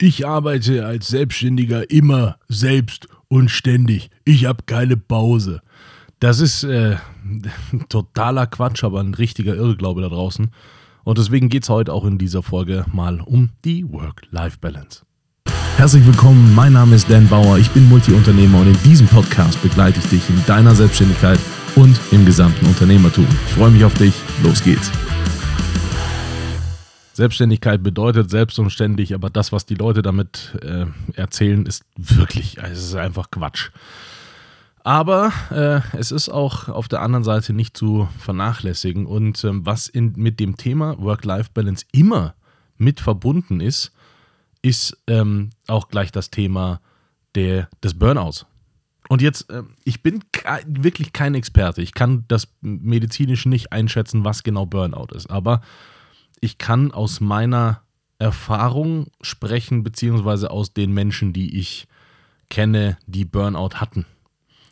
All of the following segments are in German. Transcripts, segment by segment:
Ich arbeite als Selbstständiger immer selbst und ständig. Ich habe keine Pause. Das ist äh, totaler Quatsch, aber ein richtiger Irrglaube da draußen. Und deswegen geht es heute auch in dieser Folge mal um die Work-Life-Balance. Herzlich willkommen, mein Name ist Dan Bauer, ich bin Multiunternehmer und in diesem Podcast begleite ich dich in deiner Selbstständigkeit und im gesamten Unternehmertum. Ich freue mich auf dich, los geht's. Selbstständigkeit bedeutet selbstständig, aber das, was die Leute damit äh, erzählen, ist wirklich, also es ist einfach Quatsch. Aber äh, es ist auch auf der anderen Seite nicht zu vernachlässigen. Und ähm, was in, mit dem Thema Work-Life-Balance immer mit verbunden ist, ist ähm, auch gleich das Thema der, des Burnouts. Und jetzt, äh, ich bin wirklich kein Experte. Ich kann das medizinisch nicht einschätzen, was genau Burnout ist. Aber ich kann aus meiner Erfahrung sprechen, beziehungsweise aus den Menschen, die ich kenne, die Burnout hatten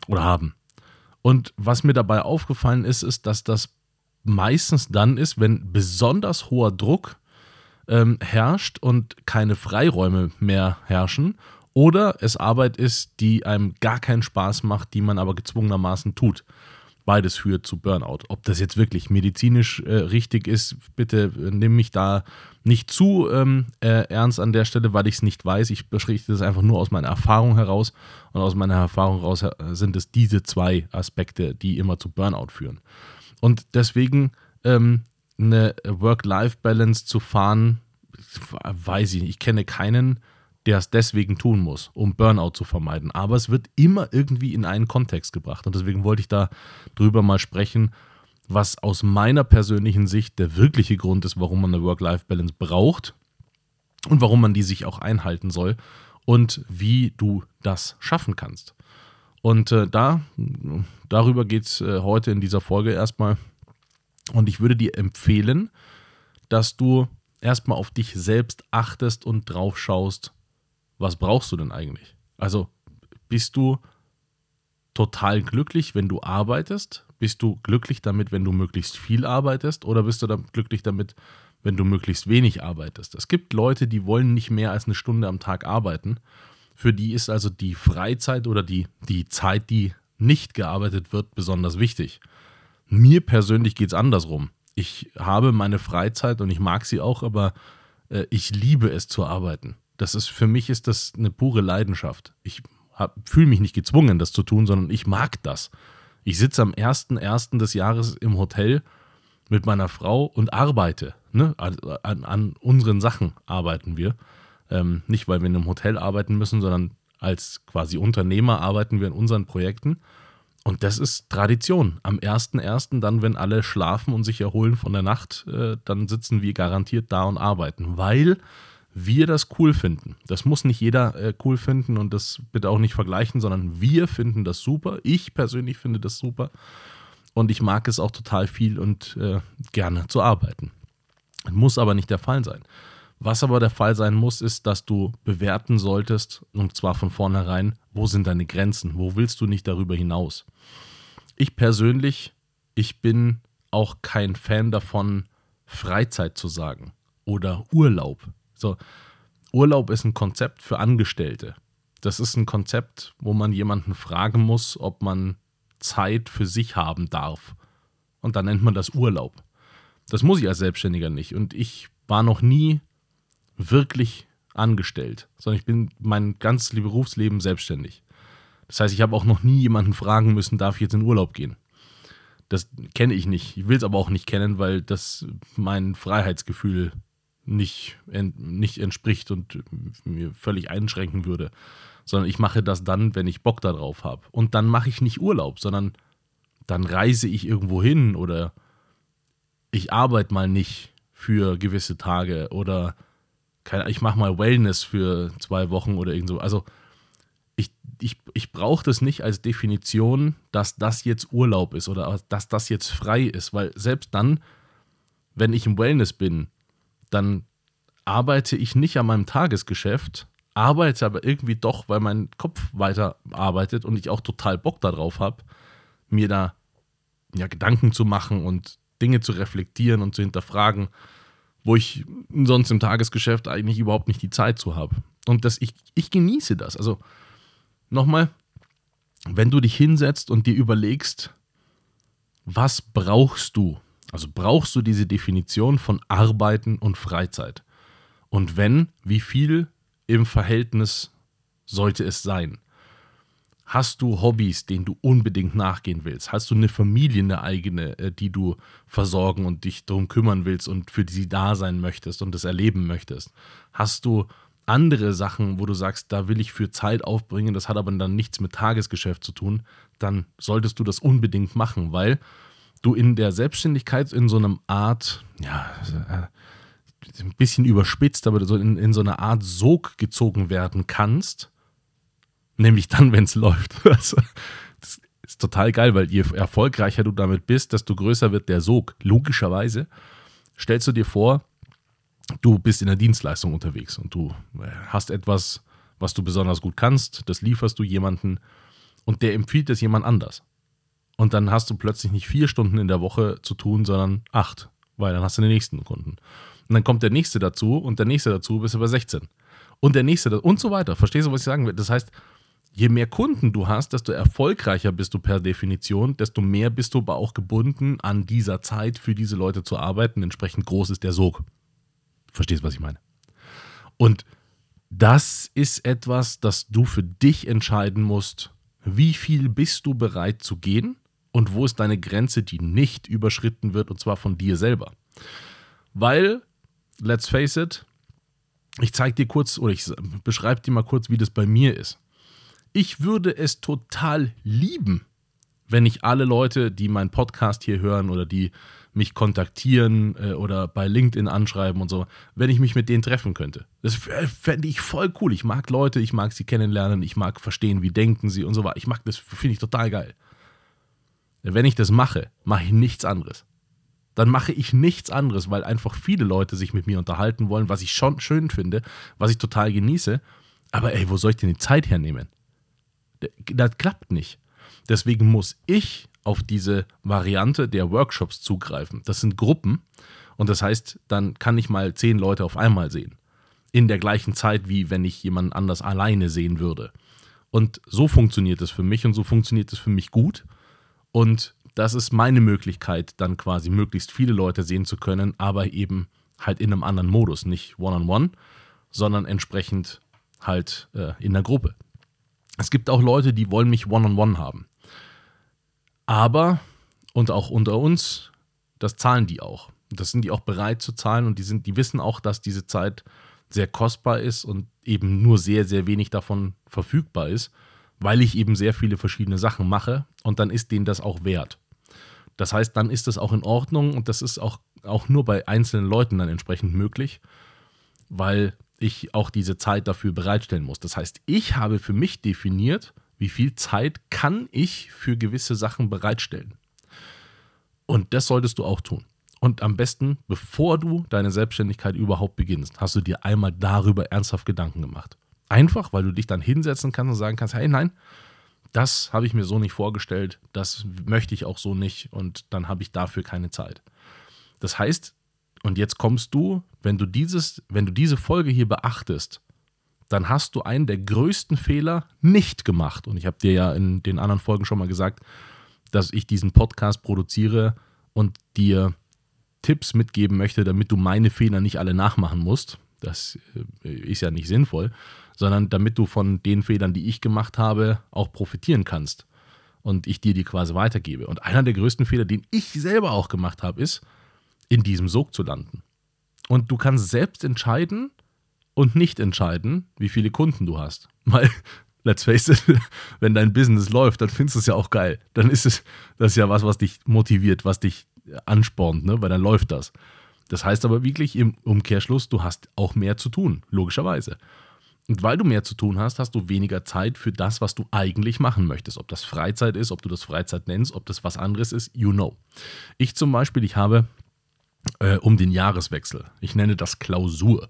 oder haben. Und was mir dabei aufgefallen ist, ist, dass das meistens dann ist, wenn besonders hoher Druck ähm, herrscht und keine Freiräume mehr herrschen oder es Arbeit ist, die einem gar keinen Spaß macht, die man aber gezwungenermaßen tut. Beides führt zu Burnout. Ob das jetzt wirklich medizinisch äh, richtig ist, bitte äh, nimm mich da nicht zu ähm, äh, ernst an der Stelle, weil ich es nicht weiß. Ich beschreibe das einfach nur aus meiner Erfahrung heraus. Und aus meiner Erfahrung heraus äh, sind es diese zwei Aspekte, die immer zu Burnout führen. Und deswegen ähm, eine Work-Life-Balance zu fahren, weiß ich nicht. Ich kenne keinen, der es deswegen tun muss, um Burnout zu vermeiden. Aber es wird immer irgendwie in einen Kontext gebracht. Und deswegen wollte ich da drüber mal sprechen, was aus meiner persönlichen Sicht der wirkliche Grund ist, warum man eine Work-Life-Balance braucht und warum man die sich auch einhalten soll und wie du das schaffen kannst. Und äh, da, darüber geht es äh, heute in dieser Folge erstmal. Und ich würde dir empfehlen, dass du erstmal auf dich selbst achtest und drauf schaust, was brauchst du denn eigentlich? Also bist du total glücklich, wenn du arbeitest? Bist du glücklich damit, wenn du möglichst viel arbeitest? Oder bist du dann glücklich damit, wenn du möglichst wenig arbeitest? Es gibt Leute, die wollen nicht mehr als eine Stunde am Tag arbeiten. Für die ist also die Freizeit oder die, die Zeit, die nicht gearbeitet wird, besonders wichtig. Mir persönlich geht es andersrum. Ich habe meine Freizeit und ich mag sie auch, aber äh, ich liebe es zu arbeiten. Das ist für mich ist das eine pure Leidenschaft. Ich fühle mich nicht gezwungen, das zu tun, sondern ich mag das. Ich sitze am 1.1. des Jahres im Hotel mit meiner Frau und arbeite. Ne? An, an, unseren Sachen arbeiten wir. Ähm, nicht, weil wir in einem Hotel arbeiten müssen, sondern als quasi Unternehmer arbeiten wir in unseren Projekten. Und das ist Tradition. Am 1.1., dann, wenn alle schlafen und sich erholen von der Nacht, äh, dann sitzen wir garantiert da und arbeiten, weil wir das cool finden. Das muss nicht jeder äh, cool finden und das bitte auch nicht vergleichen, sondern wir finden das super. Ich persönlich finde das super und ich mag es auch total viel und äh, gerne zu arbeiten. Muss aber nicht der Fall sein. Was aber der Fall sein muss, ist, dass du bewerten solltest, und zwar von vornherein, wo sind deine Grenzen, wo willst du nicht darüber hinaus. Ich persönlich, ich bin auch kein Fan davon, Freizeit zu sagen oder Urlaub. So, Urlaub ist ein Konzept für Angestellte. Das ist ein Konzept, wo man jemanden fragen muss, ob man Zeit für sich haben darf. Und dann nennt man das Urlaub. Das muss ich als Selbstständiger nicht. Und ich war noch nie wirklich angestellt, sondern ich bin mein ganzes Berufsleben selbstständig. Das heißt, ich habe auch noch nie jemanden fragen müssen, darf ich jetzt in Urlaub gehen? Das kenne ich nicht. Ich will es aber auch nicht kennen, weil das mein Freiheitsgefühl nicht, nicht entspricht und mir völlig einschränken würde. Sondern ich mache das dann, wenn ich Bock darauf habe. Und dann mache ich nicht Urlaub, sondern dann reise ich irgendwo hin oder ich arbeite mal nicht für gewisse Tage oder ich mache mal Wellness für zwei Wochen oder irgend so. Also ich, ich, ich brauche das nicht als Definition, dass das jetzt Urlaub ist oder dass das jetzt frei ist, weil selbst dann, wenn ich im Wellness bin, dann arbeite ich nicht an meinem Tagesgeschäft, arbeite aber irgendwie doch, weil mein Kopf weiter arbeitet und ich auch total Bock darauf habe, mir da ja, Gedanken zu machen und Dinge zu reflektieren und zu hinterfragen, wo ich sonst im Tagesgeschäft eigentlich überhaupt nicht die Zeit zu habe. Und das, ich, ich genieße das. Also nochmal, wenn du dich hinsetzt und dir überlegst, was brauchst du? Also brauchst du diese Definition von Arbeiten und Freizeit? Und wenn, wie viel im Verhältnis sollte es sein? Hast du Hobbys, denen du unbedingt nachgehen willst? Hast du eine Familie, eine eigene, äh, die du versorgen und dich darum kümmern willst und für die sie da sein möchtest und das erleben möchtest? Hast du andere Sachen, wo du sagst, da will ich für Zeit aufbringen, das hat aber dann nichts mit Tagesgeschäft zu tun, dann solltest du das unbedingt machen, weil du in der Selbstständigkeit in so einem Art, ja, ein bisschen überspitzt, aber so in, in so eine Art Sog gezogen werden kannst, nämlich dann, wenn es läuft. Also, das ist total geil, weil je erfolgreicher du damit bist, desto größer wird der Sog. Logischerweise stellst du dir vor, du bist in der Dienstleistung unterwegs und du äh, hast etwas, was du besonders gut kannst, das lieferst du jemanden und der empfiehlt es jemand anders. Und dann hast du plötzlich nicht vier Stunden in der Woche zu tun, sondern acht, weil dann hast du den nächsten Kunden. Und dann kommt der nächste dazu und der nächste dazu, bist du bei 16. Und der nächste und so weiter. Verstehst du, was ich sagen will? Das heißt, je mehr Kunden du hast, desto erfolgreicher bist du per Definition, desto mehr bist du aber auch gebunden, an dieser Zeit für diese Leute zu arbeiten. Entsprechend groß ist der Sog. Verstehst, was ich meine? Und das ist etwas, das du für dich entscheiden musst. Wie viel bist du bereit zu gehen und wo ist deine Grenze, die nicht überschritten wird und zwar von dir selber? Weil, let's face it, ich zeige dir kurz oder ich beschreibe dir mal kurz, wie das bei mir ist. Ich würde es total lieben, wenn ich alle Leute, die meinen Podcast hier hören oder die mich kontaktieren äh, oder bei LinkedIn anschreiben und so, wenn ich mich mit denen treffen könnte. Das fände ich voll cool. Ich mag Leute, ich mag sie kennenlernen, ich mag verstehen, wie denken sie und so weiter. Ich mag das, finde ich total geil. Wenn ich das mache, mache ich nichts anderes. Dann mache ich nichts anderes, weil einfach viele Leute sich mit mir unterhalten wollen, was ich schon schön finde, was ich total genieße. Aber ey, wo soll ich denn die Zeit hernehmen? Das klappt nicht. Deswegen muss ich auf diese Variante der Workshops zugreifen. Das sind Gruppen und das heißt, dann kann ich mal zehn Leute auf einmal sehen. In der gleichen Zeit, wie wenn ich jemanden anders alleine sehen würde. Und so funktioniert es für mich und so funktioniert es für mich gut. Und das ist meine Möglichkeit, dann quasi möglichst viele Leute sehen zu können, aber eben halt in einem anderen Modus. Nicht one-on-one, -on -one, sondern entsprechend halt äh, in der Gruppe. Es gibt auch Leute, die wollen mich one-on-one -on -one haben. Aber, und auch unter uns, das zahlen die auch. Das sind die auch bereit zu zahlen und die, sind, die wissen auch, dass diese Zeit sehr kostbar ist und eben nur sehr, sehr wenig davon verfügbar ist, weil ich eben sehr viele verschiedene Sachen mache und dann ist denen das auch wert. Das heißt, dann ist das auch in Ordnung und das ist auch, auch nur bei einzelnen Leuten dann entsprechend möglich, weil ich auch diese Zeit dafür bereitstellen muss. Das heißt, ich habe für mich definiert, wie viel Zeit kann ich für gewisse Sachen bereitstellen. Und das solltest du auch tun. Und am besten, bevor du deine Selbstständigkeit überhaupt beginnst, hast du dir einmal darüber ernsthaft Gedanken gemacht. Einfach, weil du dich dann hinsetzen kannst und sagen kannst, hey nein, das habe ich mir so nicht vorgestellt, das möchte ich auch so nicht und dann habe ich dafür keine Zeit. Das heißt, und jetzt kommst du, wenn du dieses, wenn du diese Folge hier beachtest, dann hast du einen der größten Fehler nicht gemacht. Und ich habe dir ja in den anderen Folgen schon mal gesagt, dass ich diesen Podcast produziere und dir Tipps mitgeben möchte, damit du meine Fehler nicht alle nachmachen musst. Das äh, ist ja nicht sinnvoll, sondern damit du von den Fehlern, die ich gemacht habe, auch profitieren kannst und ich dir die quasi weitergebe. Und einer der größten Fehler, den ich selber auch gemacht habe, ist, in diesem Sog zu landen. Und du kannst selbst entscheiden, und nicht entscheiden, wie viele Kunden du hast. Weil, let's face it, wenn dein Business läuft, dann findest du es ja auch geil. Dann ist es das ist ja was, was dich motiviert, was dich anspornt, ne? weil dann läuft das. Das heißt aber wirklich im Umkehrschluss, du hast auch mehr zu tun, logischerweise. Und weil du mehr zu tun hast, hast du weniger Zeit für das, was du eigentlich machen möchtest. Ob das Freizeit ist, ob du das Freizeit nennst, ob das was anderes ist, you know. Ich zum Beispiel, ich habe äh, um den Jahreswechsel, ich nenne das Klausur.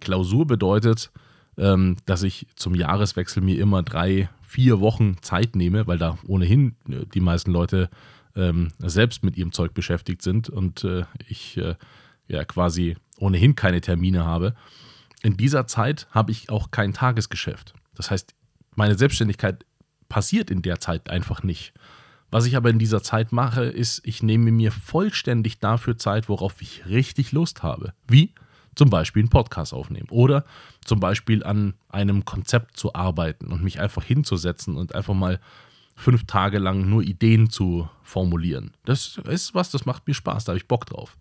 Klausur bedeutet, ähm, dass ich zum Jahreswechsel mir immer drei, vier Wochen Zeit nehme, weil da ohnehin äh, die meisten Leute ähm, selbst mit ihrem Zeug beschäftigt sind und äh, ich äh, ja quasi ohnehin keine Termine habe, in dieser Zeit habe ich auch kein Tagesgeschäft. Das heißt, meine Selbstständigkeit passiert in der Zeit einfach nicht. Was ich aber in dieser Zeit mache, ist, ich nehme mir vollständig dafür Zeit, worauf ich richtig Lust habe. Wie? Zum Beispiel einen Podcast aufnehmen oder zum Beispiel an einem Konzept zu arbeiten und mich einfach hinzusetzen und einfach mal fünf Tage lang nur Ideen zu formulieren. Das ist was, das macht mir Spaß, da habe ich Bock drauf.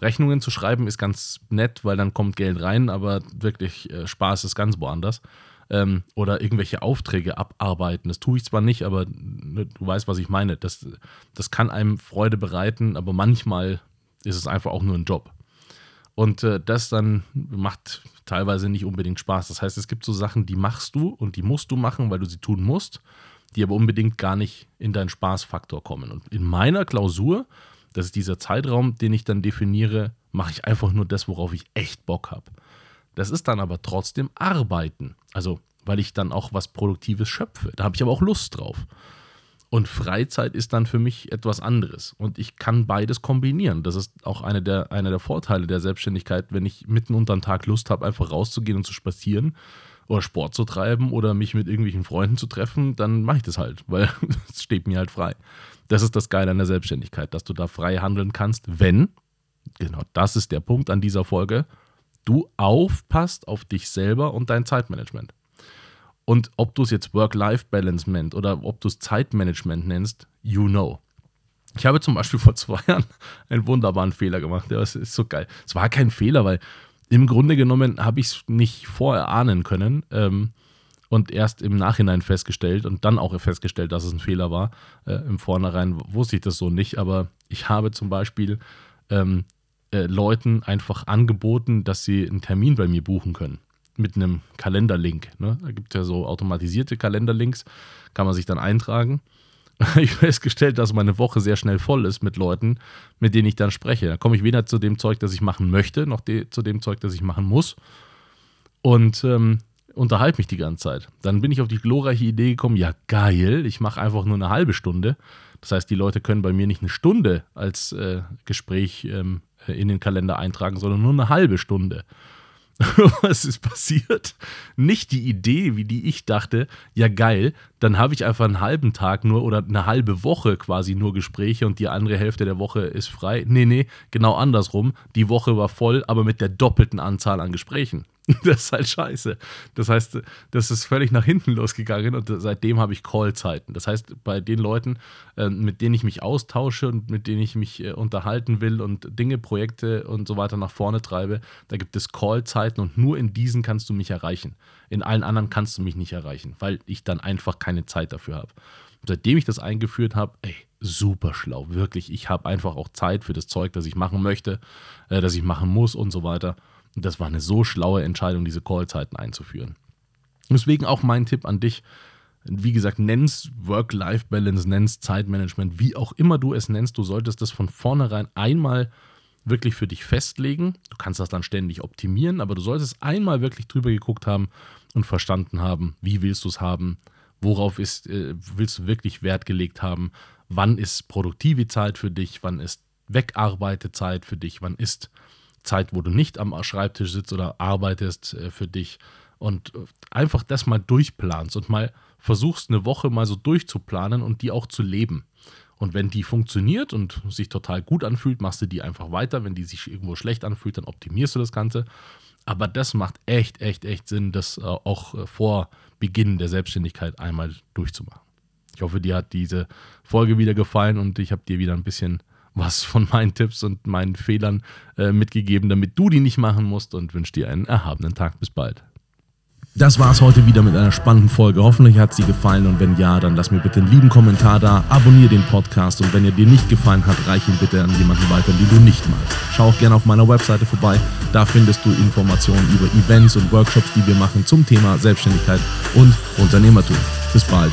Rechnungen zu schreiben ist ganz nett, weil dann kommt Geld rein, aber wirklich äh, Spaß ist ganz woanders. Ähm, oder irgendwelche Aufträge abarbeiten. Das tue ich zwar nicht, aber ne, du weißt, was ich meine. Das, das kann einem Freude bereiten, aber manchmal ist es einfach auch nur ein Job. Und äh, das dann macht teilweise nicht unbedingt Spaß. Das heißt, es gibt so Sachen, die machst du und die musst du machen, weil du sie tun musst, die aber unbedingt gar nicht in deinen Spaßfaktor kommen. Und in meiner Klausur das ist dieser Zeitraum, den ich dann definiere, mache ich einfach nur das, worauf ich echt Bock habe. Das ist dann aber trotzdem Arbeiten. Also, weil ich dann auch was Produktives schöpfe. Da habe ich aber auch Lust drauf. Und Freizeit ist dann für mich etwas anderes. Und ich kann beides kombinieren. Das ist auch eine der, einer der Vorteile der Selbstständigkeit, wenn ich mitten unter den Tag Lust habe, einfach rauszugehen und zu spazieren oder Sport zu treiben oder mich mit irgendwelchen Freunden zu treffen, dann mache ich das halt, weil es steht mir halt frei. Das ist das Geile an der Selbstständigkeit, dass du da frei handeln kannst, wenn, genau das ist der Punkt an dieser Folge, du aufpasst auf dich selber und dein Zeitmanagement. Und ob du es jetzt Work-Life-Balance nennst oder ob du es Zeitmanagement nennst, you know. Ich habe zum Beispiel vor zwei Jahren einen wunderbaren Fehler gemacht. Das ist so geil. Es war kein Fehler, weil im Grunde genommen habe ich es nicht vorher ahnen können. Ähm, und erst im Nachhinein festgestellt und dann auch festgestellt, dass es ein Fehler war. Äh, Im Vornherein wusste ich das so nicht, aber ich habe zum Beispiel ähm, äh, Leuten einfach angeboten, dass sie einen Termin bei mir buchen können. Mit einem Kalenderlink. Ne? Da gibt es ja so automatisierte Kalenderlinks, kann man sich dann eintragen. ich festgestellt, dass meine Woche sehr schnell voll ist mit Leuten, mit denen ich dann spreche. Da komme ich weder zu dem Zeug, das ich machen möchte, noch de zu dem Zeug, das ich machen muss. Und ähm, unterhalte mich die ganze Zeit. Dann bin ich auf die glorreiche Idee gekommen, ja geil, ich mache einfach nur eine halbe Stunde. Das heißt, die Leute können bei mir nicht eine Stunde als äh, Gespräch ähm, in den Kalender eintragen, sondern nur eine halbe Stunde. Was ist passiert? Nicht die Idee, wie die ich dachte, ja geil, dann habe ich einfach einen halben Tag nur oder eine halbe Woche quasi nur Gespräche und die andere Hälfte der Woche ist frei. Nee, nee, genau andersrum. Die Woche war voll, aber mit der doppelten Anzahl an Gesprächen. Das ist halt scheiße. Das heißt, das ist völlig nach hinten losgegangen und seitdem habe ich Callzeiten. Das heißt, bei den Leuten, äh, mit denen ich mich austausche und mit denen ich mich äh, unterhalten will und Dinge, Projekte und so weiter nach vorne treibe, da gibt es Callzeiten und nur in diesen kannst du mich erreichen. In allen anderen kannst du mich nicht erreichen, weil ich dann einfach keine Zeit dafür habe. Seitdem ich das eingeführt habe, ey, super schlau, wirklich. Ich habe einfach auch Zeit für das Zeug, das ich machen möchte, äh, das ich machen muss und so weiter. Und das war eine so schlaue Entscheidung, diese Callzeiten einzuführen. Deswegen auch mein Tipp an dich. Wie gesagt, nenn's Work-Life-Balance, nenn's Zeitmanagement, wie auch immer du es nennst, du solltest das von vornherein einmal wirklich für dich festlegen. Du kannst das dann ständig optimieren, aber du solltest einmal wirklich drüber geguckt haben und verstanden haben, wie willst du es haben, worauf ist, äh, willst du wirklich Wert gelegt haben, wann ist produktive Zeit für dich, wann ist Wegarbeitezeit für dich, wann ist Zeit, wo du nicht am Schreibtisch sitzt oder arbeitest äh, für dich und äh, einfach das mal durchplanst und mal versuchst eine Woche mal so durchzuplanen und die auch zu leben. Und wenn die funktioniert und sich total gut anfühlt, machst du die einfach weiter. Wenn die sich irgendwo schlecht anfühlt, dann optimierst du das Ganze. Aber das macht echt, echt, echt Sinn, das äh, auch vor Beginn der Selbstständigkeit einmal durchzumachen. Ich hoffe, dir hat diese Folge wieder gefallen und ich habe dir wieder ein bisschen was von meinen Tipps und meinen Fehlern äh, mitgegeben, damit du die nicht machen musst und wünsche dir einen erhabenen Tag. Bis bald. Das war es heute wieder mit einer spannenden Folge. Hoffentlich hat sie gefallen und wenn ja, dann lass mir bitte einen lieben Kommentar da, abonniere den Podcast und wenn er dir nicht gefallen hat, reich ihn bitte an jemanden weiter, den du nicht magst. Schau auch gerne auf meiner Webseite vorbei. Da findest du Informationen über Events und Workshops, die wir machen zum Thema Selbstständigkeit und Unternehmertum. Bis bald.